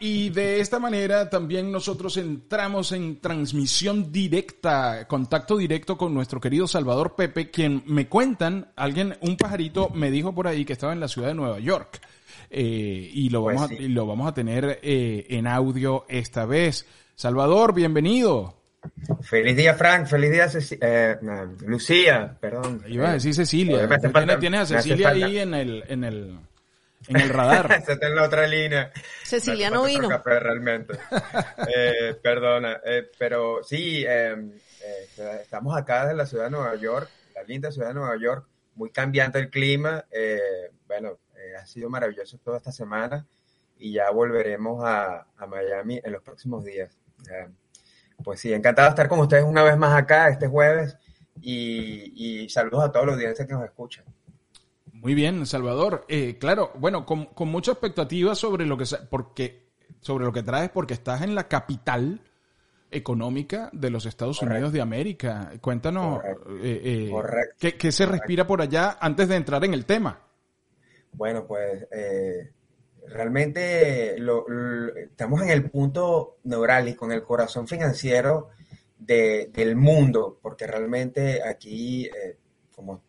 Y de esta manera también nosotros entramos en transmisión directa, contacto directo con nuestro querido Salvador Pepe, quien me cuentan, alguien, un pajarito me dijo por ahí que estaba en la ciudad de Nueva York. Eh, y, lo Pues vamos a, y lo vamos a tener eh, en audio esta vez. Salvador, bienvenido. Feliz día, Frank. Feliz día, Ceci- eh, no, Lucía. Perdón. Iba a decir Cecilia. Eh, tienes, a Cecilia ahí en el, en el, en el radar. Está en la otra línea. Cecilia Me no hace falta vino. café, realmente. Eh, perdona. eh, pero sí, eh, eh, estamos acá desde la ciudad de Nueva York, la linda ciudad de Nueva York. Muy cambiante el clima. eh, bueno, eh, ha sido maravilloso toda esta semana y ya volveremos a, a Miami en los próximos días. Eh, pues sí, encantado de estar con ustedes una vez más acá este jueves y, y saludos a toda la audiencia que nos escucha. Muy bien, Salvador. Eh, claro, bueno, con, con mucha expectativa sobre lo que porque sobre lo que traes, porque estás en la capital económica de los Estados Correcto. Unidos de América. Cuéntanos Correcto. eh, eh, Correcto. ¿qué, qué se respira por allá antes de entrar en el tema. Bueno, pues eh, realmente lo- lo- estamos en el punto neurálgico, en el corazón financiero de- del mundo, porque realmente aquí, eh, como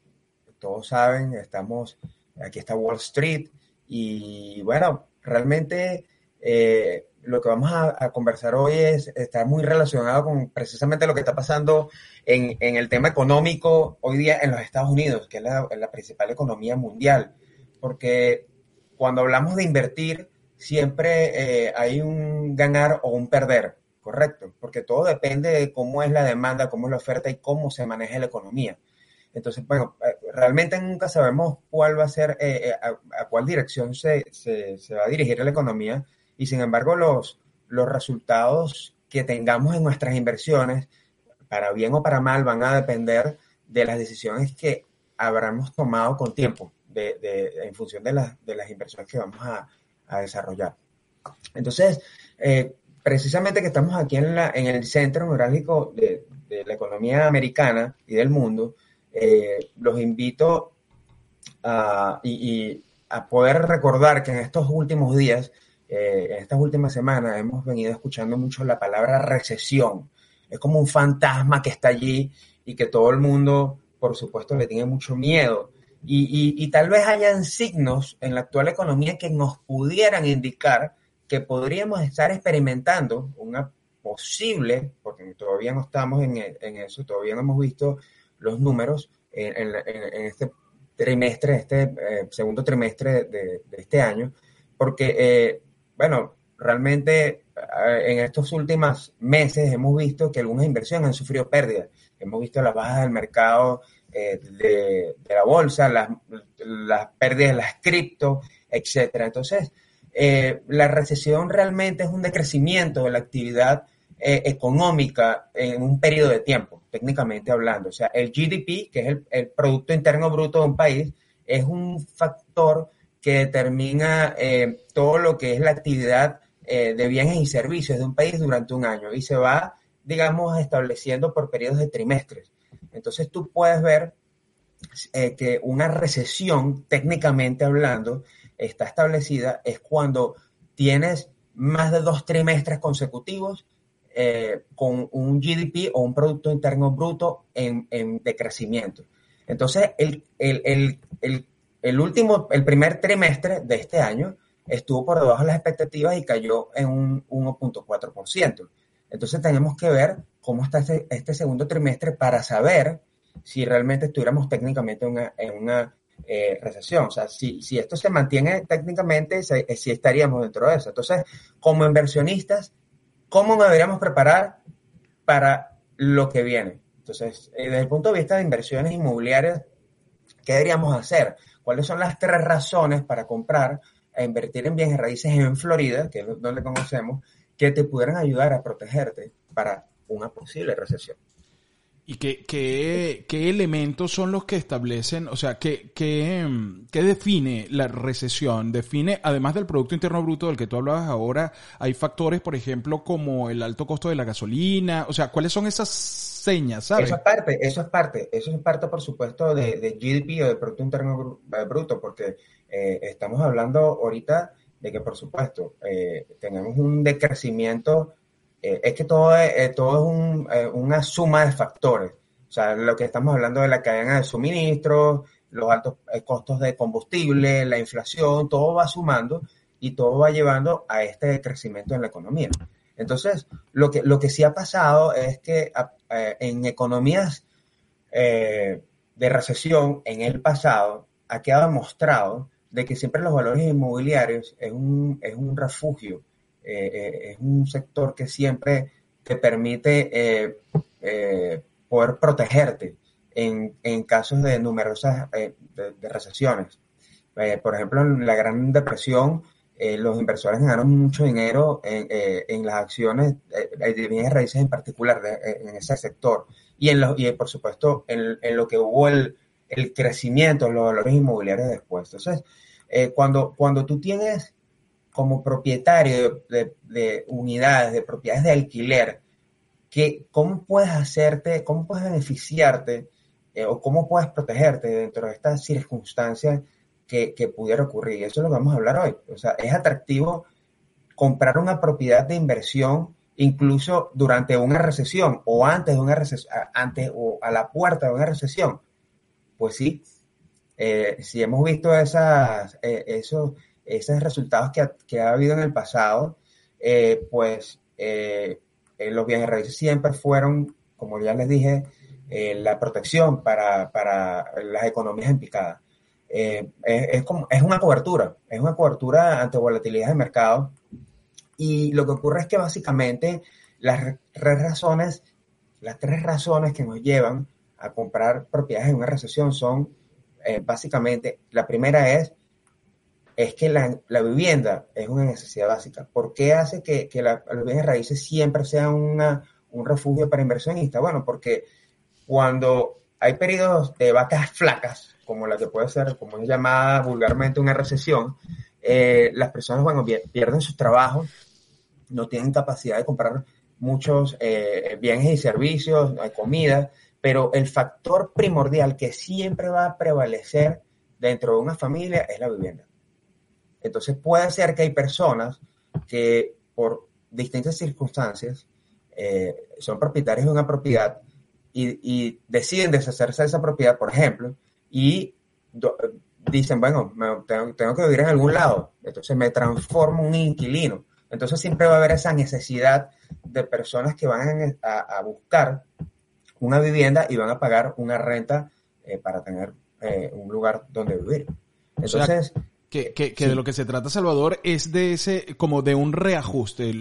todos saben, estamos, aquí está Wall Street y bueno, realmente eh, lo que vamos a, conversar hoy es, está muy relacionado con precisamente lo que está pasando en, el tema económico hoy día en los Estados Unidos, que es la, la principal economía mundial porque cuando hablamos de invertir, siempre eh, hay un ganar o un perder, ¿correcto? Porque todo depende de cómo es la demanda, cómo es la oferta y cómo se maneja la economía. Entonces, bueno, eh, realmente nunca sabemos cuál va a ser, eh, eh, a, a cuál dirección se, se- se va a dirigir la economía y sin embargo los, los resultados que tengamos en nuestras inversiones, para bien o para mal, van a depender de las decisiones que habremos tomado con tiempo de, de- en función de, las de las inversiones que vamos a, a desarrollar. Entonces, eh, precisamente que estamos aquí en, la, en el centro neurálgico de, de la economía americana y del mundo, eh, los invito a, y, y a poder recordar que en estos últimos días, eh, en estas últimas semanas, hemos venido escuchando mucho la palabra recesión. Es como un fantasma que está allí y que todo el mundo, por supuesto, le tiene mucho miedo. Y, y- y tal vez hayan signos en la actual economía que nos pudieran indicar que podríamos estar experimentando una posible, porque todavía no estamos en, en eso, todavía no hemos visto los números en, este trimestre, este eh, segundo trimestre de, este año, porque, eh, bueno, realmente eh, en estos últimos meses hemos visto que algunas inversiones han sufrido pérdidas. Hemos visto las bajas del mercado de, la bolsa, las, las pérdidas de las cripto, etcétera. Entonces, la recesión realmente es un decrecimiento de la actividad eh, económica en un periodo de tiempo, técnicamente hablando. O sea, el GDP, que es el, Producto Interno Bruto de un país, es un factor que determina eh, todo lo que es la actividad eh, de bienes y servicios de un país durante un año y se va, digamos, estableciendo por periodos de trimestres. Entonces tú puedes ver que una recesión, técnicamente hablando, está establecida es cuando tienes más de dos trimestres consecutivos eh, con un GDP o un Producto Interno Bruto en, en decrecimiento. Entonces, el, el, el, el, último, el primer trimestre de este año estuvo por debajo de las expectativas y cayó en un 1.4%. Entonces tenemos que ver cómo está este, este, segundo trimestre para saber si realmente estuviéramos técnicamente en una, eh, recesión. O sea, si, si, esto se mantiene técnicamente, eh, sí estaríamos dentro de eso. Entonces, como inversionistas, ¿cómo nos deberíamos preparar para lo que viene? Entonces, eh, desde el punto de vista de inversiones inmobiliarias, ¿qué deberíamos hacer? ¿Cuáles son las tres razones para comprar e invertir en bienes raíces en Florida, que es donde conocemos, que te pudieran ayudar a protegerte para una posible recesión? ¿Y qué, qué, qué, elementos son los que establecen, o sea, qué, qué, qué, define la recesión? Define, además del Producto Interno Bruto del que tú hablabas ahora, hay factores, por ejemplo, como el alto costo de la gasolina, o sea, ¿cuáles son esas señas, sabes? Eso es parte, eso es parte, eso es parte, por supuesto, de, GDP o de Producto Interno Bruto, porque eh, estamos hablando ahorita de que, por supuesto, eh, tenemos un decrecimiento eh, es que todo es, eh, todo es eh, una suma de factores. O sea, lo que estamos hablando de la cadena de suministro, los altos costos de combustible, la inflación, todo va sumando y todo va llevando a este crecimiento en la economía. Entonces, lo que, lo que sí ha pasado es que en economías de recesión en el pasado ha quedado mostrado de que siempre los valores inmobiliarios es un, es un refugio eh, eh, es un sector que siempre te permite eh, poder protegerte en, en, casos de numerosas de, recesiones. por ejemplo, en la Gran Depresión, los inversores ganaron mucho dinero en, en las acciones de bienes raíces en particular, en ese sector. Y, en y por supuesto, en, en, lo que hubo el, el crecimiento de los valores inmobiliarios después. Entonces, cuando, cuando tú tienes como propietario de, unidades, de propiedades de alquiler, que cómo puedes hacerte, cómo puedes beneficiarte eh, o cómo puedes protegerte dentro de estas circunstancias que, que, pudiera ocurrir. Y eso es lo que vamos a hablar hoy. O sea, es atractivo comprar una propiedad de inversión incluso durante una recesión o antes de una recesión, antes o a la puerta de una recesión. Pues sí, eh, si hemos visto esas, eh, esos, esos resultados que ha, que ha habido en el pasado, eh, pues eh, eh, los bienes raíces siempre fueron, como ya les dije, la protección para, para, las economías en picada. Es, es, como, es una cobertura, es una cobertura ante volatilidad de mercado. Y lo que ocurre es que básicamente las tres razones, las tres razones que nos llevan a comprar propiedades en una recesión son básicamente, la primera es es que la, vivienda es una necesidad básica. ¿Por qué hace que, los bienes raíces siempre sean una, un refugio para inversionistas? Bueno, porque cuando hay periodos de vacas flacas, como la que puede ser, como es llamada vulgarmente una recesión, eh, las personas, bueno, pierden sus trabajos, no tienen capacidad de comprar muchos eh, bienes y servicios, hay comida, pero el factor primordial que siempre va a prevalecer dentro de una familia es la vivienda. Entonces puede ser que hay personas que por distintas circunstancias eh, son propietarios de una propiedad y, deciden deshacerse de esa propiedad, por ejemplo, y dicen, bueno, tengo, que vivir en algún lado, entonces me transformo en un inquilino. Entonces siempre va a haber esa necesidad de personas que van a, buscar una vivienda y van a pagar una renta eh, para tener eh, un lugar donde vivir. Entonces, que, que, que de lo que se trata, Salvador, es de ese, como de un reajuste.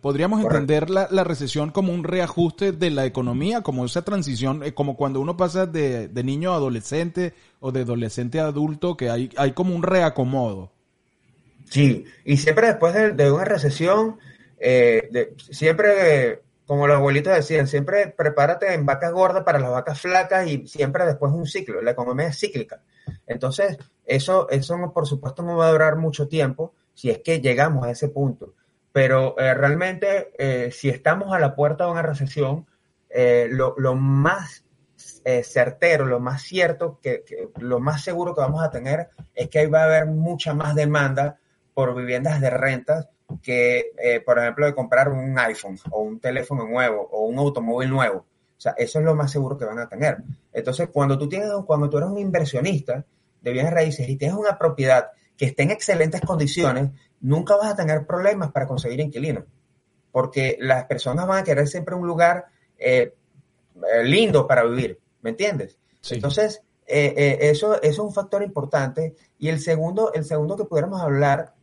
podríamos entender la, la, recesión como un reajuste de la economía, como esa transición, eh, como cuando uno pasa de, de, niño a adolescente o de adolescente a adulto, que hay, hay como un reacomodo. Sí, y siempre después de, de una recesión, eh, de, siempre, como los abuelitos decían, siempre prepárate en vacas gordas para las vacas flacas y siempre después un ciclo. La economía es cíclica. Entonces, eso, eso por supuesto no va a durar mucho tiempo si es que llegamos a ese punto. Pero eh, realmente, eh, si estamos a la puerta de una recesión, eh, lo, lo, más certero, lo más cierto, que, lo más seguro que vamos a tener es que ahí va a haber mucha más demanda por viviendas de rentas que, por ejemplo, de comprar un iPhone o un teléfono nuevo o un automóvil nuevo. O sea, eso es lo más seguro que van a tener. Entonces, cuando tú tienes, cuando tú eres un inversionista, de bienes raíces y tienes una propiedad que esté en excelentes condiciones, nunca vas a tener problemas para conseguir inquilinos, porque las personas van a querer siempre un lugar eh, eh, lindo para vivir, ¿me entiendes? Entonces, eh, eso, eso, es un factor importante. Y el segundo, el segundo que pudiéramos hablar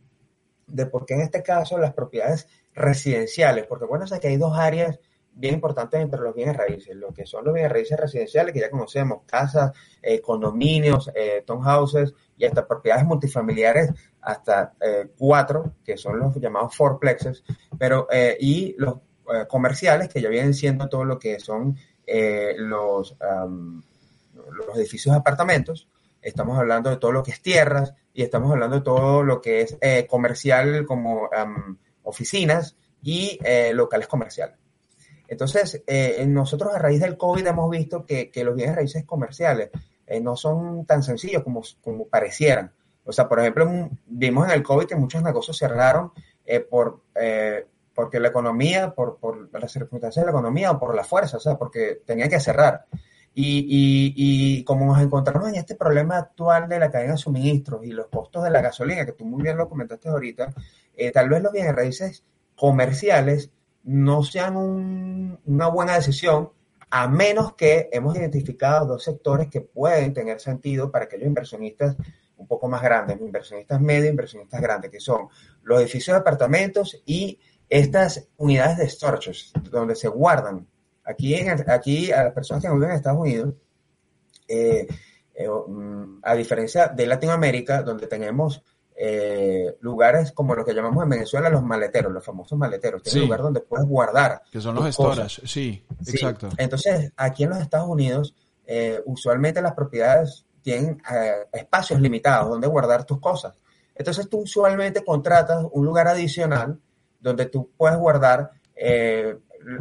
de por qué en este caso las propiedades residenciales, porque bueno, sé que hay dos áreas bien importantes entre los bienes raíces, lo que son los bienes raíces residenciales, que ya conocemos, casas, eh, condominios, eh, townhouses y hasta propiedades multifamiliares, hasta eh, cuatro, que son los llamados fourplexes, pero, y los comerciales, que ya vienen siendo todo lo que son los, los edificios de apartamentos, estamos hablando de todo lo que es tierras y estamos hablando de todo lo que es comercial como oficinas y locales comerciales. Entonces, eh, nosotros a raíz del COVID hemos visto que, los bienes raíces comerciales eh, no son tan sencillos como, como parecieran. O sea, por ejemplo, vimos en el COVID que muchos negocios cerraron eh, por, porque la economía, por, por las circunstancias de la economía o por la fuerza, o sea, porque tenían que cerrar. Y, y, y, como nos encontramos en este problema actual de la cadena de suministros y los costos de la gasolina, que tú muy bien lo comentaste ahorita, tal vez los bienes raíces comerciales no sean una buena decisión a menos que hemos identificado dos sectores que pueden tener sentido para aquellos inversionistas un poco más grandes, inversionistas medios, inversionistas grandes, que son los edificios de apartamentos y estas unidades de storage, donde se guardan. Aquí, aquí a las personas que viven en Estados Unidos, eh, eh, mm, a diferencia de Latinoamérica, donde tenemos eh, lugares como lo que llamamos en Venezuela los maleteros, los famosos maleteros, que es un lugar donde puedes guardar. Que son los storage, sí, exacto. Entonces, aquí en los Estados Unidos, eh, usualmente las propiedades tienen eh, espacios limitados donde guardar tus cosas. Entonces, tú usualmente contratas un lugar adicional donde tú puedes guardar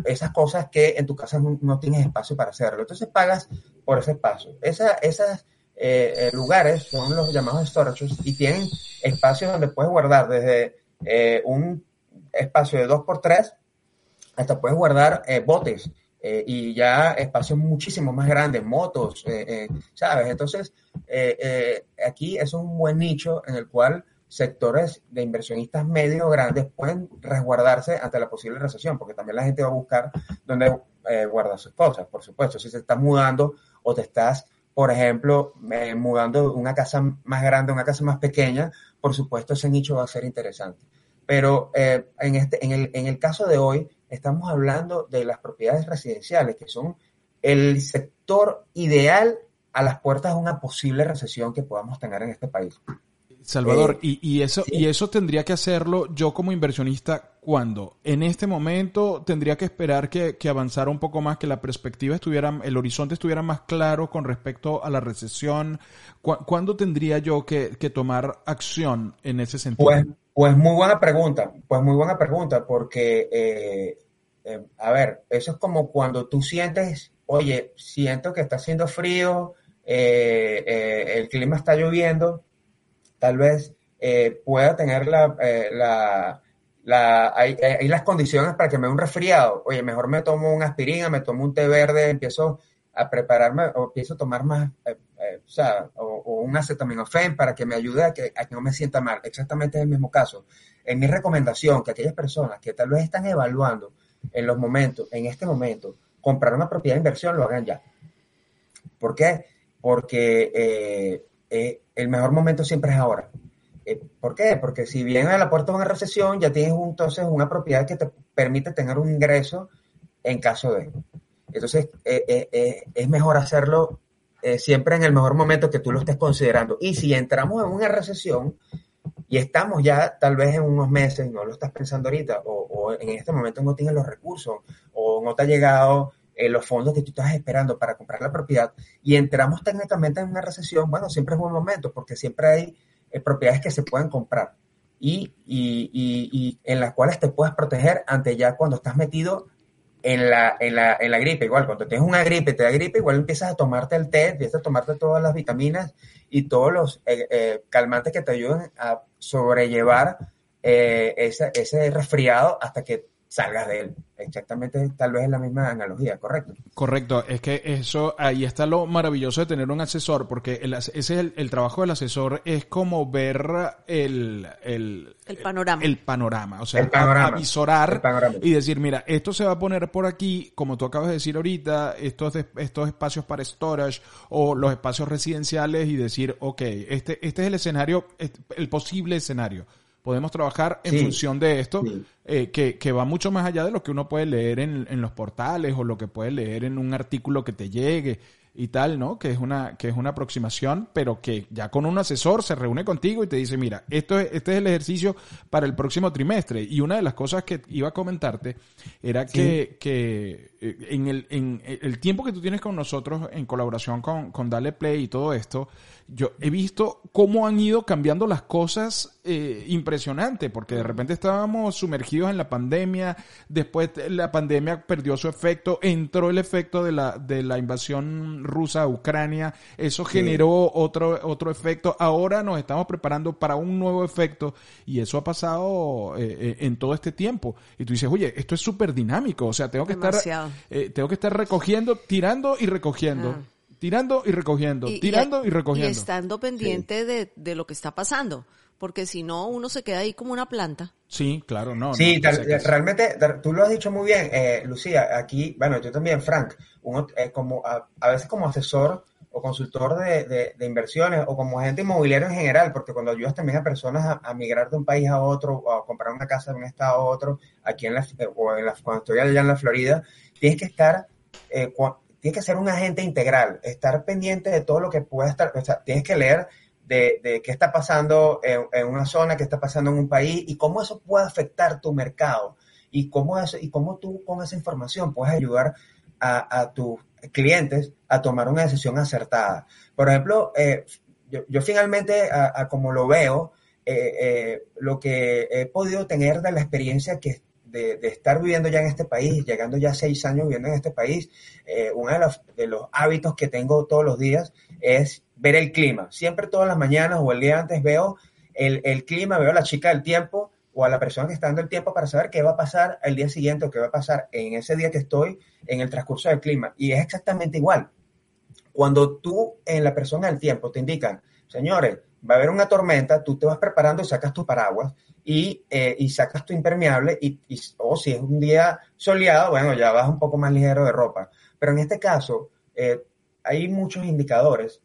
esas cosas que en tu casa no, tienes espacio para hacerlo. Entonces, pagas por ese espacio. Esa, esas eh, eh, lugares, son los llamados storages, y tienen espacios donde puedes guardar desde eh, un espacio de 2x3 hasta puedes guardar botes y ya espacios muchísimo más grandes, motos, ¿sabes? Entonces, aquí es un buen nicho en el cual sectores de inversionistas medios grandes pueden resguardarse ante la posible recesión, porque también la gente va a buscar dónde guardar sus cosas, por supuesto. Si se está mudando o te estás por ejemplo, mudando de una casa más grande a una casa más pequeña, por supuesto ese nicho va a ser interesante. Pero eh, en, este, en, el, en el caso de hoy, estamos hablando de las propiedades residenciales, que son el sector ideal a las puertas de una posible recesión que podamos tener en este país. Salvador, eh, y, eso, y eso tendría que hacerlo yo como inversionista cuando en este momento tendría que esperar que, avanzara un poco más, que la perspectiva estuviera, el horizonte estuviera más claro con respecto a la recesión. ¿Cuándo tendría yo que, tomar acción en ese sentido? Pues, pues, muy buena pregunta, pues muy buena pregunta, porque, eh, eh, a ver, eso es como cuando tú sientes, oye, siento que está haciendo frío, el clima está lloviendo tal vez eh, pueda tener la, eh, la, hay, las condiciones para que me dé un resfriado. Oye, mejor me tomo una aspirina, me tomo un té verde, empiezo a prepararme o empiezo a tomar más, eh, o, sea, o, un acetaminofén para que me ayude a que, no me sienta mal. Exactamente es el mismo caso. En mi recomendación, que aquellas personas que tal vez están evaluando en los momentos, en este momento, comprar una propiedad de inversión, lo hagan ya. ¿Por qué? Porque eh, el mejor momento siempre es ahora. Eh, ¿Por qué? Porque si viene a la puerta de una recesión, ya tienes entonces una propiedad que te permite tener un ingreso en caso de. Entonces, eh, es mejor hacerlo siempre en el mejor momento que tú lo estés considerando. Y si entramos en una recesión y estamos ya tal vez en unos meses, no lo estás pensando ahorita, o, o en este momento no tienes los recursos, o no te ha llegado eh, los fondos que tú estás esperando para comprar la propiedad y entramos técnicamente en una recesión, bueno, siempre es buen momento porque siempre hay eh, propiedades que se pueden comprar y, y, y, en las cuales te puedes proteger ante ya cuando estás metido en la, en la, en la gripe. Igual, cuando tienes una gripe, te da gripe, igual empiezas a tomarte el té, empiezas a tomarte todas las vitaminas y todos los eh, calmantes que te ayudan a sobrellevar ese, ese resfriado hasta que salgas de él. Exactamente, tal vez es la misma analogía, ¿correcto? Correcto, es que eso, ahí está lo maravilloso de tener un asesor, porque el, ese es el, trabajo del asesor, es como ver el, el, el panorama. El panorama, o sea, el avisorar y decir, mira, esto se va a poner por aquí, como tú acabas de decir ahorita, estos, estos espacios para storage o los espacios residenciales y decir, ok, este, este es el escenario, el posible escenario podemos trabajar en función de esto, eh, que, que, va mucho más allá de lo que uno puede leer en, en, los portales o lo que puede leer en un artículo que te llegue y tal, ¿no? Que es una, que es una aproximación, pero que ya con un asesor se reúne contigo y te dice, mira, esto es, este es el ejercicio para el próximo trimestre. Y una de las cosas que iba a comentarte era que, que eh, en el, en el tiempo que tú tienes con nosotros en colaboración con, con Dale Play y todo esto, yo he visto cómo han ido cambiando las cosas eh, impresionante, porque de repente estábamos sumergidos en la pandemia, después la pandemia perdió su efecto, entró el efecto de la, de la invasión rusa a Ucrania, eso generó otro, otro efecto, ahora nos estamos preparando para un nuevo efecto y eso ha pasado eh, eh, en todo este tiempo. Y tú dices, oye, esto es súper dinámico, o sea, tengo que estar, tengo que estar recogiendo, tirando y recogiendo. Ah tirando y recogiendo, tirando y, recogiendo. Y estando pendiente de, de, lo que está pasando, porque si no, uno se queda ahí como una planta. Sí, claro, no. Sí, realmente, tú lo has dicho muy bien, eh, Lucía, aquí, bueno, yo también, Frank, uno, eh, como a, veces como asesor o consultor de, de, inversiones o como agente inmobiliario en general, porque cuando ayudas también a personas a, migrar de un país a otro o a comprar una casa de un estado a otro, aquí en la, eh, o en la, cuando estoy allá en la Florida, tienes que estar eh, tienes que ser un agente integral, estar pendiente de todo lo que pueda estar, o sea, tienes que leer de, qué está pasando en, una zona, qué está pasando en un país y cómo eso puede afectar tu mercado y cómo, eso, y cómo tú con esa información puedes ayudar a, tus clientes a tomar una decisión acertada. Por ejemplo, eh, yo, finalmente, como lo veo, eh, eh, lo que he podido tener de la experiencia que de, estar viviendo ya en este país, llegando ya seis años viviendo en este país, eh, uno de los, hábitos que tengo todos los días es ver el clima. Siempre todas las mañanas o el día antes veo el, el, clima, veo a la chica del tiempo o a la persona que está dando el tiempo para saber qué va a pasar el día siguiente o qué va a pasar en ese día que estoy en el transcurso del clima. Y es exactamente igual. Cuando tú en la persona del tiempo te indican, señores, va a haber una tormenta, tú te vas preparando y sacas tu paraguas y, eh, y sacas tu impermeable y, o si es un día soleado, bueno, ya vas un poco más ligero de ropa. Pero en este caso, eh, hay muchos indicadores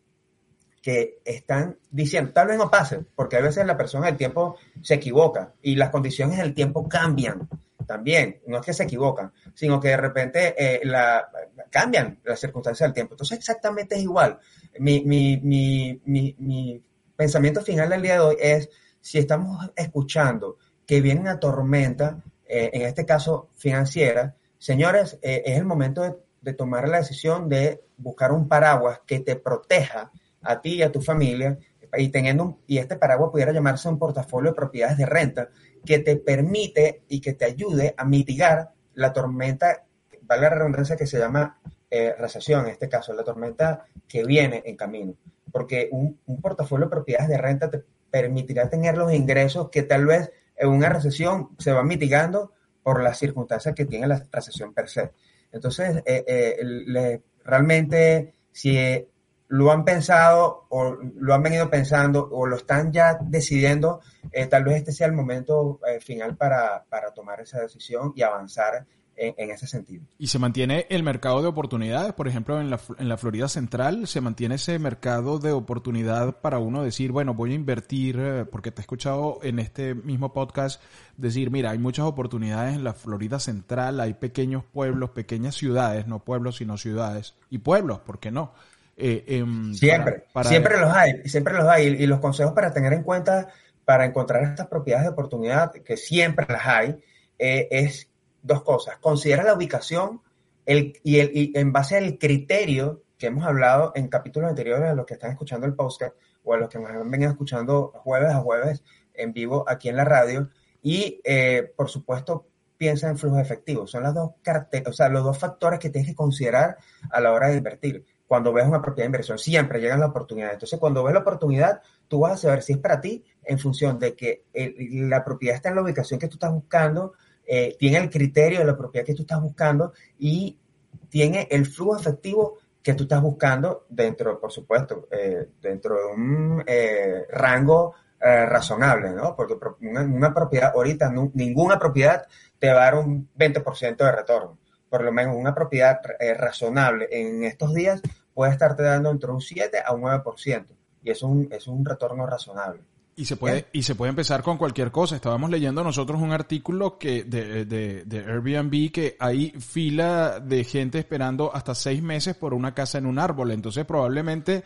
que están diciendo, tal vez no pase, porque a veces la persona del tiempo se equivoca y las condiciones del tiempo cambian también. No es que se equivocan, sino que de repente eh, la, cambian las circunstancias del tiempo. Entonces exactamente es igual. Mi, mi, mi, mi pensamiento final del día de hoy es, si estamos escuchando que viene una tormenta, eh, en este caso financiera, señores, eh, es el momento de, tomar la decisión de buscar un paraguas que te proteja a ti y a tu familia y teniendo y este paraguas pudiera llamarse un portafolio de propiedades de renta que te permite y que te ayude a mitigar la tormenta, vale la redundancia que se llama eh, recesión, en este caso, la tormenta que viene en camino. Porque un, portafolio de propiedades de renta te permitirá tener los ingresos que tal vez en una recesión se van mitigando por las circunstancias que tiene la recesión per se. Entonces, eh, eh, realmente, si lo han pensado o lo han venido pensando o lo están ya decidiendo, eh, tal vez este sea el momento final para, para tomar esa decisión y avanzar en, ese sentido. ¿Y se mantiene el mercado de oportunidades? Por ejemplo, en la, en la Florida Central, ¿se mantiene ese mercado de oportunidad para uno decir, bueno, voy a invertir, eh, porque te he escuchado en este mismo podcast decir, mira, hay muchas oportunidades en la Florida Central, hay pequeños pueblos, pequeñas ciudades, no pueblos, sino ciudades, y pueblos, ¿por qué no? Eh, em, siempre, siempre los hay, siempre los hay. Y los consejos para tener en cuenta, para encontrar estas propiedades de oportunidad, que siempre las hay, eh, es dos cosas. Considera la ubicación el, y, el, y en base al criterio que hemos hablado en capítulos anteriores a los que están escuchando el podcast o a los que nos han venido escuchando jueves a jueves en vivo aquí en la radio. Y, eh, por supuesto, piensa en flujo efectivo. Son las dos o sea, los dos factores que tienes que considerar a la hora de invertir. Cuando ves una propiedad de inversión, siempre llegan las oportunidades. Entonces, cuando ves la oportunidad, tú vas a saber si es para ti en función de que la propiedad está en la ubicación que tú estás buscando, eh, tiene el criterio de la propiedad que tú estás buscando y tiene el flujo efectivo que tú estás buscando dentro, por supuesto, eh, dentro de un eh, rango razonable, ¿no? Porque una, propiedad, ahorita ninguna propiedad te va a dar un 20% de retorno. Por lo menos una propiedad razonable en estos días puede estarte dando entre un 7 a un 9%. Y es un, es un retorno razonable. Y se puede, y se puede empezar con cualquier cosa. Estábamos leyendo nosotros un artículo que de, de, de, Airbnb que hay fila de gente esperando hasta seis meses por una casa en un árbol. Entonces probablemente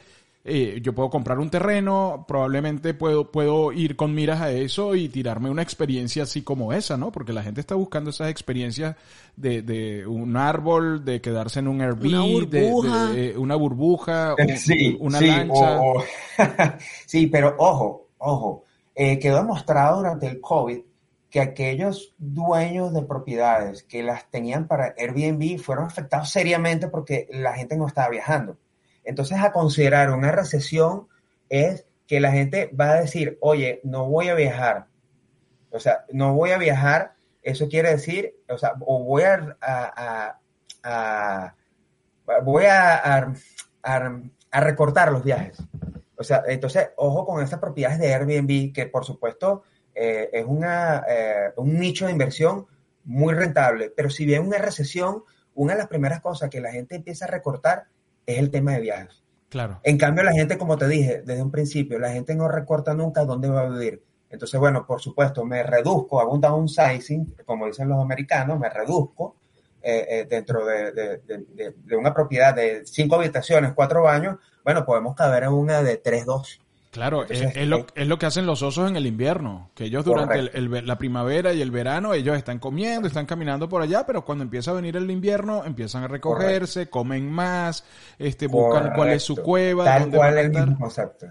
eh, yo puedo comprar un terreno, probablemente puedo, puedo ir con miras a eso y tirarme una experiencia así como esa, ¿no? Porque la gente está buscando esas experiencias de, de un árbol, de quedarse en un Airbnb, de, eh, una burbuja, una lancha. sí, pero ojo, ojo, eh, quedó demostrado durante el COVID que aquellos dueños de propiedades que las tenían para Airbnb fueron afectados seriamente porque la gente no estaba viajando. Entonces, a considerar una recesión es que la gente va a decir, oye, no voy a viajar. O sea, no voy a viajar, eso quiere decir, o sea, o voy a, a, voy a, a recortar los viajes. O sea, entonces, ojo con estas propiedades de Airbnb, que por supuesto eh, es una, eh, un nicho de inversión muy rentable, pero si viene una recesión, una de las primeras cosas que la gente empieza a recortar es el tema de viajes. Claro. En cambio, la gente, como te dije desde un principio, la gente no recorta nunca dónde va a vivir. Entonces, bueno, por supuesto, me reduzco, hago un downsizing, como dicen los americanos, me reduzco eh, dentro de, de, una propiedad de cinco habitaciones, cuatro baños, bueno, podemos caber en una de 3-2. Claro, es, lo, es, lo, que hacen los osos en el invierno, que ellos durante la primavera y el verano, ellos están comiendo, están caminando por allá, pero cuando empieza a venir el invierno, empiezun a recogerse, comen más, este, buscan cuál es su cueva. Tal cual el mismo concepto,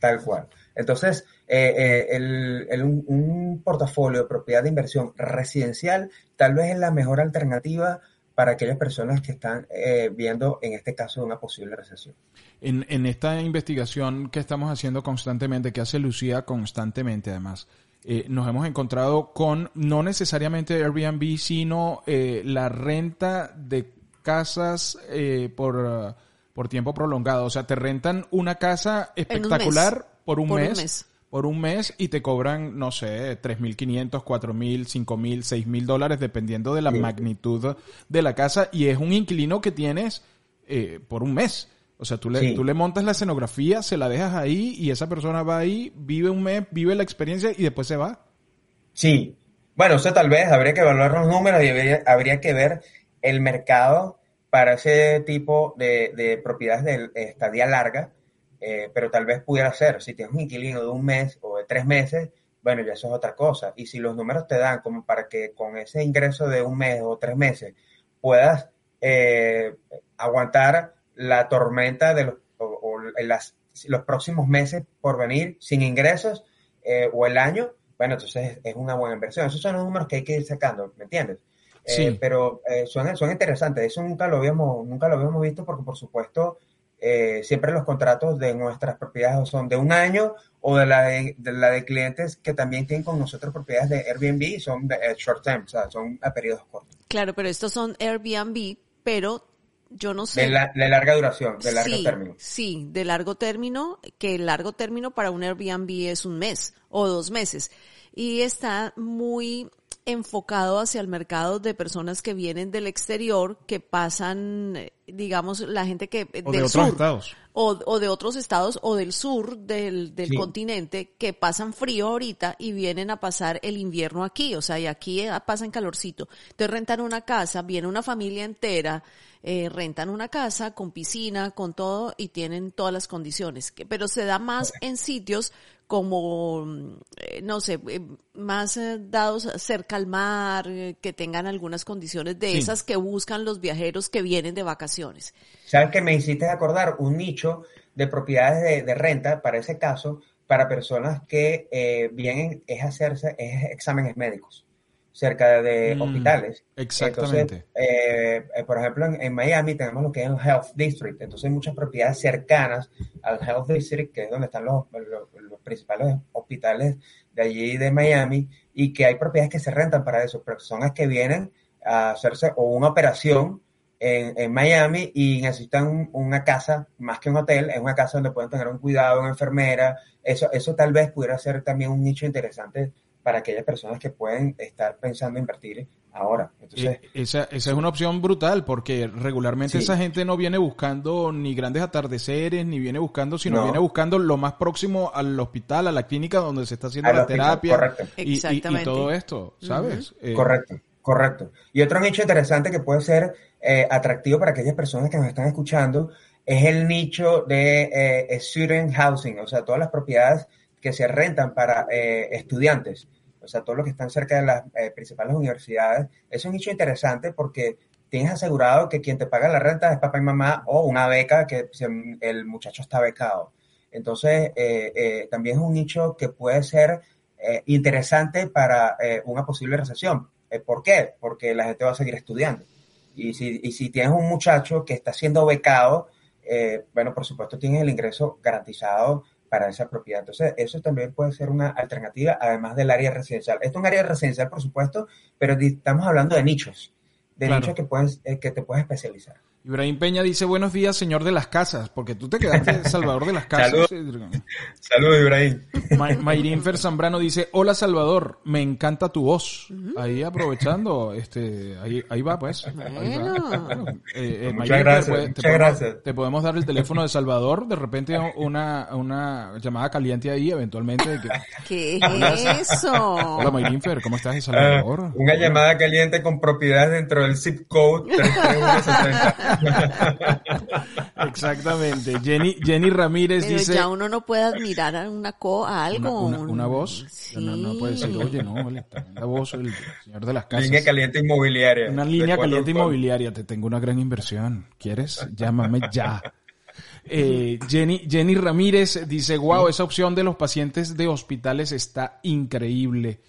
tal, cual. Entonces, eh, eh, el, un, un portafolio de propiedad de inversión residencial tal vez es la mejor alternativa para aquellas personas que están eh, viendo, en este caso, una posible recesión. En, en, esta investigación que estamos haciendo constantemente, que hace Lucía constantemente además, eh, nos hemos encontrado con no necesariamente Airbnb, sino eh, la renta de casas por, por tiempo prolongado. O sea, te rentan una casa espectacular por un mes por un mes y te cobran, no sé, 3.500, 4.000, 5.000, 6.000 dólares, dependiendo de la magnitud de la casa. Y es un inquilino que tienes eh, por un mes. O sea, tú le, tú le montas la escenografía, se la dejas ahí y esa persona va ahí, vive un mes, vive la experiencia y después se va. Sí. Bueno, eso tal vez habría que evaluar los números y habría, que ver el mercado para ese tipo de, de propiedades de estadía larga eh, pero tal vez pudiera ser, si tienes un inquilino de un mes o de tres meses, bueno, ya eso es otra cosa. Y si los números te dan como para que con ese ingreso de un mes o tres meses puedas eh, aguantar la tormenta de los, o, las, los próximos meses por venir sin ingresos eh, o el año, bueno, entonces es una buena inversión. Esos son los números que hay que ir sacando, ¿me entiendes? Sí. pero son, son interesantes. Eso nunca lo habíamos, nunca lo habíamos visto porque, por supuesto, eh, siempre los contratos de nuestras propiedades son de un año o de la de, la de clientes que también tienen con nosotros propiedades de Airbnb y son de eh, short term, o sea, son a periodos cortos. Claro, pero estos son Airbnb, pero yo no sé. De, larga duración, de largo término. Sí, de largo término, que el largo término para un Airbnb es un mes o dos meses. Y está muy enfocado hacia el mercado de personas que vienen del exterior, que pasan, eh, digamos, la gente que o de otros estados. O, de otros estados o del sur del, del continente que pasan frío ahorita y vienen a pasar el invierno aquí, o sea, y aquí eh, pasan calorcito. Entonces rentan una casa, viene una familia entera, eh, rentan una casa con piscina, con todo y tienen todas las condiciones. Pero se da más en sitios como, eh, no sé, eh, más eh, dados cerca al mar, que tengan algunas condiciones de esas que buscan los viajeros que vienen de vacaciones. ¿Sabes que me hiciste acordar? Un nicho de propiedades de, renta, para ese caso, para personas que vienen es hacerse es exámenes médicos cerca de mm, hospitales. Exactamente. Entonces, por ejemplo, en, Miami tenemos lo que es el Health District. Entonces, hay muchas propiedades cercanas al Health District, que es donde están los principales hospitales de allí de Miami y que hay propiedades que se rentan para eso, personas que vienen a hacerse o una operación en, Miami y necesitan una casa más que un hotel, es una casa donde pueden tener un cuidado, una enfermera, eso, eso tal vez pudiera ser también un nicho interesante para aquellas personas que pueden estar pensando invertir ahora. Entonces, esa, esa es una opción brutal porque regularmente esa gente no viene buscando ni grandes atardeceres, ni viene buscando, sino viene buscando lo más próximo al hospital, a la clínica donde se está haciendo la terapia y, y, todo esto, ¿sabes? Eh, correcto, correcto. Y otro nicho interesante que puede ser eh, atractivo para aquellas personas que nos están escuchando es el nicho de eh, student housing, o sea, todas las propiedades que se rentan para estudiantes o sea, todos los que están cerca de las eh, principales universidades, es un nicho interesante porque tienes asegurado que quien te paga la renta es papá y mamá o una beca que el muchacho está becado. Entonces, eh, eh, también es un nicho que puede ser interesante para una posible recesión. ¿Por qué? Porque la gente va a seguir estudiando. Y si, y si tienes un muchacho que está siendo becado, bueno, por supuesto tienes el ingreso garantizado para esa propiedad. Entonces, eso también puede ser una alternativa, además del área residencial. Esto es un área residencial, por supuesto, pero estamos hablando de nichos, de nichos que, puedes, eh, que te puedes especializar. Ibrahim Peña dice, buenos días, señor de las casas, porque tú te quedaste Salvador de las casas. Saludos, Ibrahim. Mayrin Fer Zambrano dice, hola Salvador, me encanta tu voz. Ahí aprovechando, este, ahí, ahí va pues. Eh, eh, muchas gracias, te, podemos, te podemos dar el teléfono de Salvador, de repente una, una llamada caliente ahí, eventualmente. ¿Qué es eso? Hola Mayrin Fer, ¿cómo estás, Salvador? Ah, una llamada caliente con propiedades dentro del zip code 33160. Exactamente. Jenny, Jenny Ramírez Pero dice. Ya uno no puede admirar a una co, a algo. Una, voz. No, puede decir, oye, no, la voz, el señor de las casas. Línea caliente inmobiliaria. Una línea caliente inmobiliaria. Te tengo una gran inversión. ¿Quieres? Llámame ya. Eh, Jenny, Jenny Ramírez dice, wow, esa opción de los pacientes de hospitales está increíble.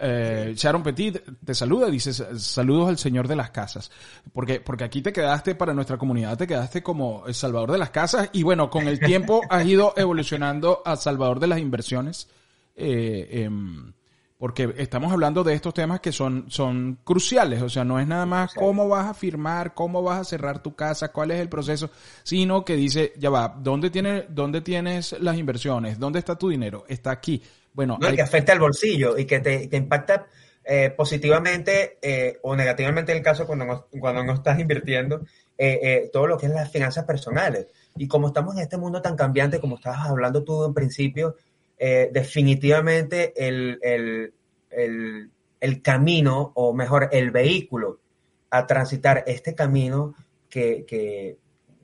Eh, Sharon Petit te saluda, dice saludos al señor de las casas, porque, porque aquí te quedaste para nuestra comunidad, te quedaste como el salvador de las casas. Y bueno, con el tiempo has ido evolucionando a salvador de las inversiones, eh, em, porque estamos hablando de estos temas que son, son cruciales, o sea, no es nada más cómo vas a firmar, cómo vas a cerrar tu casa, cuál es el proceso, sino que dice, ya va, ¿dónde, tiene, dónde tienes las inversiones? ¿Dónde está tu dinero? Está aquí bueno, que afecta al bolsillo y que te, impacta eh, positivamente eh, o negativamente en el caso cuando no, cuando no estás invirtiendo eh, todo lo que es las finanzas personales. Y como estamos en este mundo tan cambiante, como estabas hablando tú en principio, definitivamente el, el, camino, o mejor, el vehículo a transitar este camino que, que,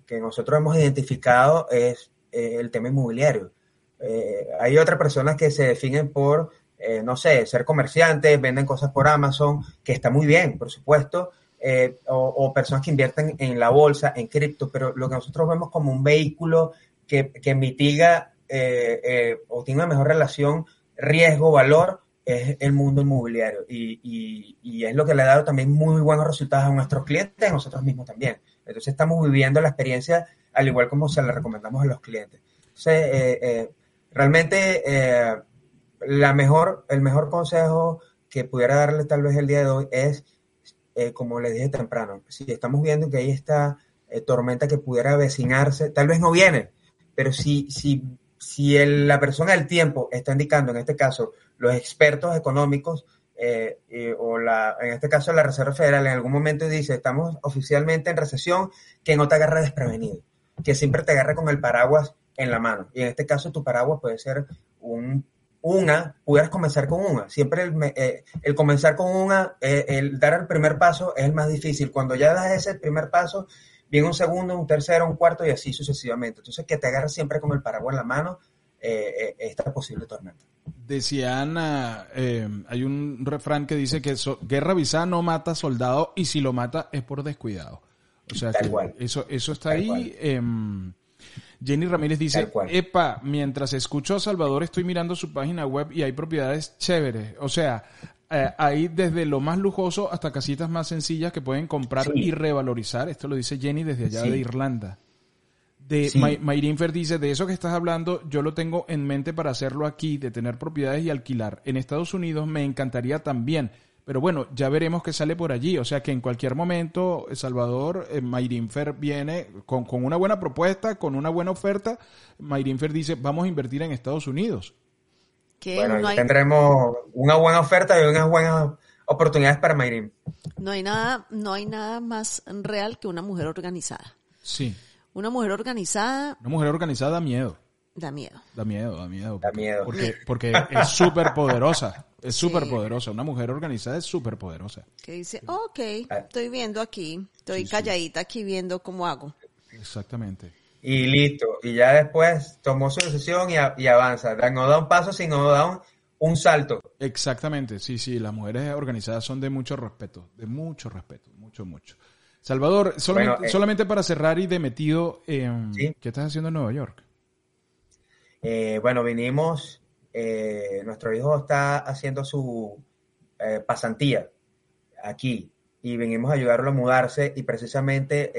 que nosotros hemos identificado es el tema inmobiliario. Eh, hay otras personas que se definen por, eh, no sé, ser comerciantes, venden cosas por Amazon, que está muy bien, por supuesto, eh, o, personas que invierten en la bolsa, en cripto, pero lo que nosotros vemos como un vehículo que, que mitiga o tiene una mejor relación riesgo-valor es el mundo inmobiliario y, y, es lo que le ha dado también muy buenos resultados a nuestros clientes y a nosotros mismos también. Entonces estamos viviendo la experiencia al igual como se la recomendamos a los clientes. Entonces, Realmente, eh, la mejor, el mejor consejo que pudiera darle tal vez el día de hoy es, eh, como les dije temprano, si estamos viendo que hay esta eh, tormenta que pudiera avecinarse, tal vez no viene, pero si, si, si la persona del tiempo está indicando, en este caso, los expertos económicos, o la, en este caso la Reserva Federal, en algún momento dice, estamos oficialmente en recesión, que no te agarre desprevenido, que siempre te agarre con el paraguas en la mano. Y en este caso tu paraguas puede ser un, una, pudieras comenzar con una. Siempre el, eh, el comenzar con una, eh, el dar el primer paso es el más difícil. Cuando ya das ese primer paso, viene un segundo, un tercero, un cuarto y así sucesivamente. Entonces que te agarres siempre con el paraguas en la mano eh, esta posible tormenta. Decía Ana, hay un refrán que dice que guerra avisada no mata soldado y si lo mata es por descuidado. O sea que eso, eso está ahí. Jenny Ramírez dice, epa, mientras escucho a Salvador estoy mirando su página web y hay propiedades chéveres. O sea, eh, hay desde lo más lujoso hasta casitas más sencillas que pueden comprar y revalorizar. Esto lo dice Jenny desde allá de Irlanda. De Mayrinfer dice, de eso que estás hablando, yo lo tengo en mente para hacerlo aquí, de tener propiedades y alquilar. En Estados Unidos me encantaría también, pero bueno, ya veremos qué sale por allí. O sea que en cualquier momento, Salvador, eh, Mayrinfer viene con, con, una buena propuesta, con una buena oferta. Mayrinfer dice, vamos a invertir en Estados Unidos. bueno, tendremos una buena oferta y unas buenas oportunidades para Mayrin. No hay nada, no hay nada más real que una mujer organizada. Sí. Una mujer organizada. Una mujer organizada da miedo. Da miedo. Da miedo, da miedo. da miedo. Porque, porque es súper poderosa. Es súper poderosa. Una mujer organizada es súper poderosa. Que dice, ok, ah. estoy viendo aquí. Estoy calladita aquí viendo cómo hago. Exactamente. Y listo. Y ya después tomó su decisión y, avanza. No da un paso, sino da un, un salto. Exactamente. Sí, sí. Las mujeres organizadas son de mucho respeto. De mucho respeto. Mucho, mucho. Salvador, solamente, eh, solamente para cerrar y de metido, ¿qué estás haciendo en Nueva York? Eh, bueno, vinimos, eh, nuestro hijo está haciendo su pasantía aquí y vinimos a ayudarlo a mudarse y precisamente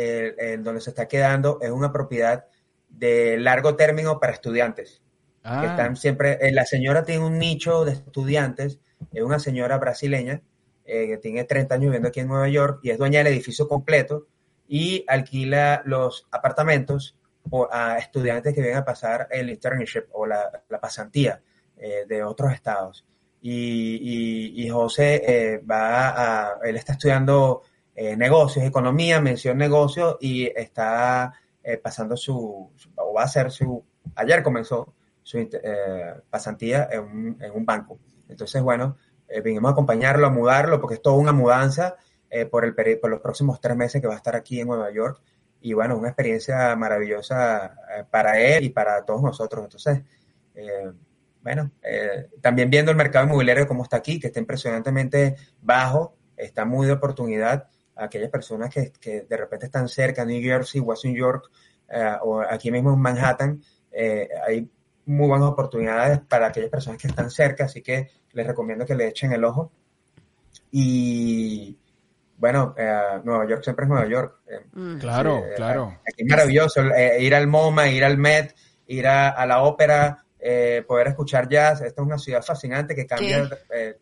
el, donde se está quedando es una propiedad de largo término para estudiantes. Que ah. están siempre, la señora tiene un nicho de estudiantes, es una señora brasileña eh, que tiene 30 años viviendo aquí en Nueva York y es dueña del edificio completo y alquila los apartamentos a estudiantes que vienen a pasar el internship o la, pasantía eh, de otros estados. Y, José eh, va a, él está estudiando negocios, economía, mención negocios y está pasando su, o va a hacer su, ayer comenzó su pasantía en un, en un banco. Entonces, bueno, eh, vinimos a acompañarlo, a mudarlo, porque es toda una mudanza eh, por, el por los próximos tres meses que va a estar aquí en Nueva York. Y bueno, una experiencia maravillosa eh, para él y para todos nosotros. Entonces, bueno, también viendo el mercado inmobiliario como está aquí, que está impresionantemente bajo, está muy de oportunidad a aquellas personas que, que de repente están cerca, New Jersey, Washington York, o aquí mismo en Manhattan, hay muy buenas oportunidades para aquellas personas que están cerca, así que les recomiendo que le echen el ojo. Y bueno, eh, Nueva York siempre es Nueva York. Eh, mm. Claro, eh, claro. Aquí es maravilloso ir al MoMA, ir al Met, ir a, la ópera, poder escuchar jazz. Esta es una ciudad fascinante que cambia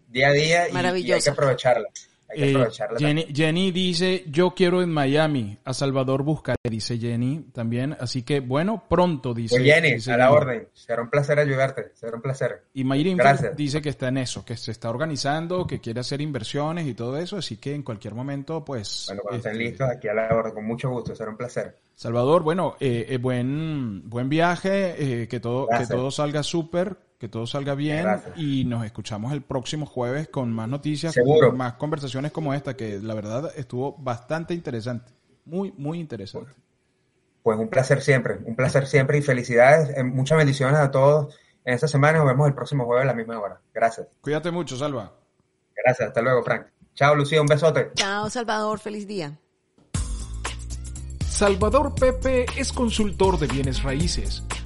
día a día y hay que aprovecharla. Eh, Jenny, dice, yo quiero en Miami, a Salvador buscaré, dice Jenny también. Así que, bueno, pronto, dice. Pues Jenny, a la orden. Será un placer ayudarte, será un placer. Y Mayrin dice que está en eso, que se está organizando, que quiere hacer inversiones y todo eso, así que en cualquier momento, pues... Bueno, cuando estén este, listos, aquí a la orden, con mucho gusto, será un placer. Salvador, bueno, eh, eh buen, buen viaje, eh, que, todo, que todo salga súper que todo salga bien y nos escuchamos el próximo jueves con más noticias, con más conversaciones como esta, que la verdad estuvo bastante interesante, muy, muy interesante. Pues un placer siempre, un placer siempre y felicidades, eh, muchas bendiciones a todos en esta semana, nos vemos el próximo jueves a la misma hora. Gracias. Cuídate mucho, Salva. Gracias, hasta luego, Frank. Chao, Lucía, un besote. Chao, Salvador, feliz día. Salvador Pepe es consultor de bienes raíces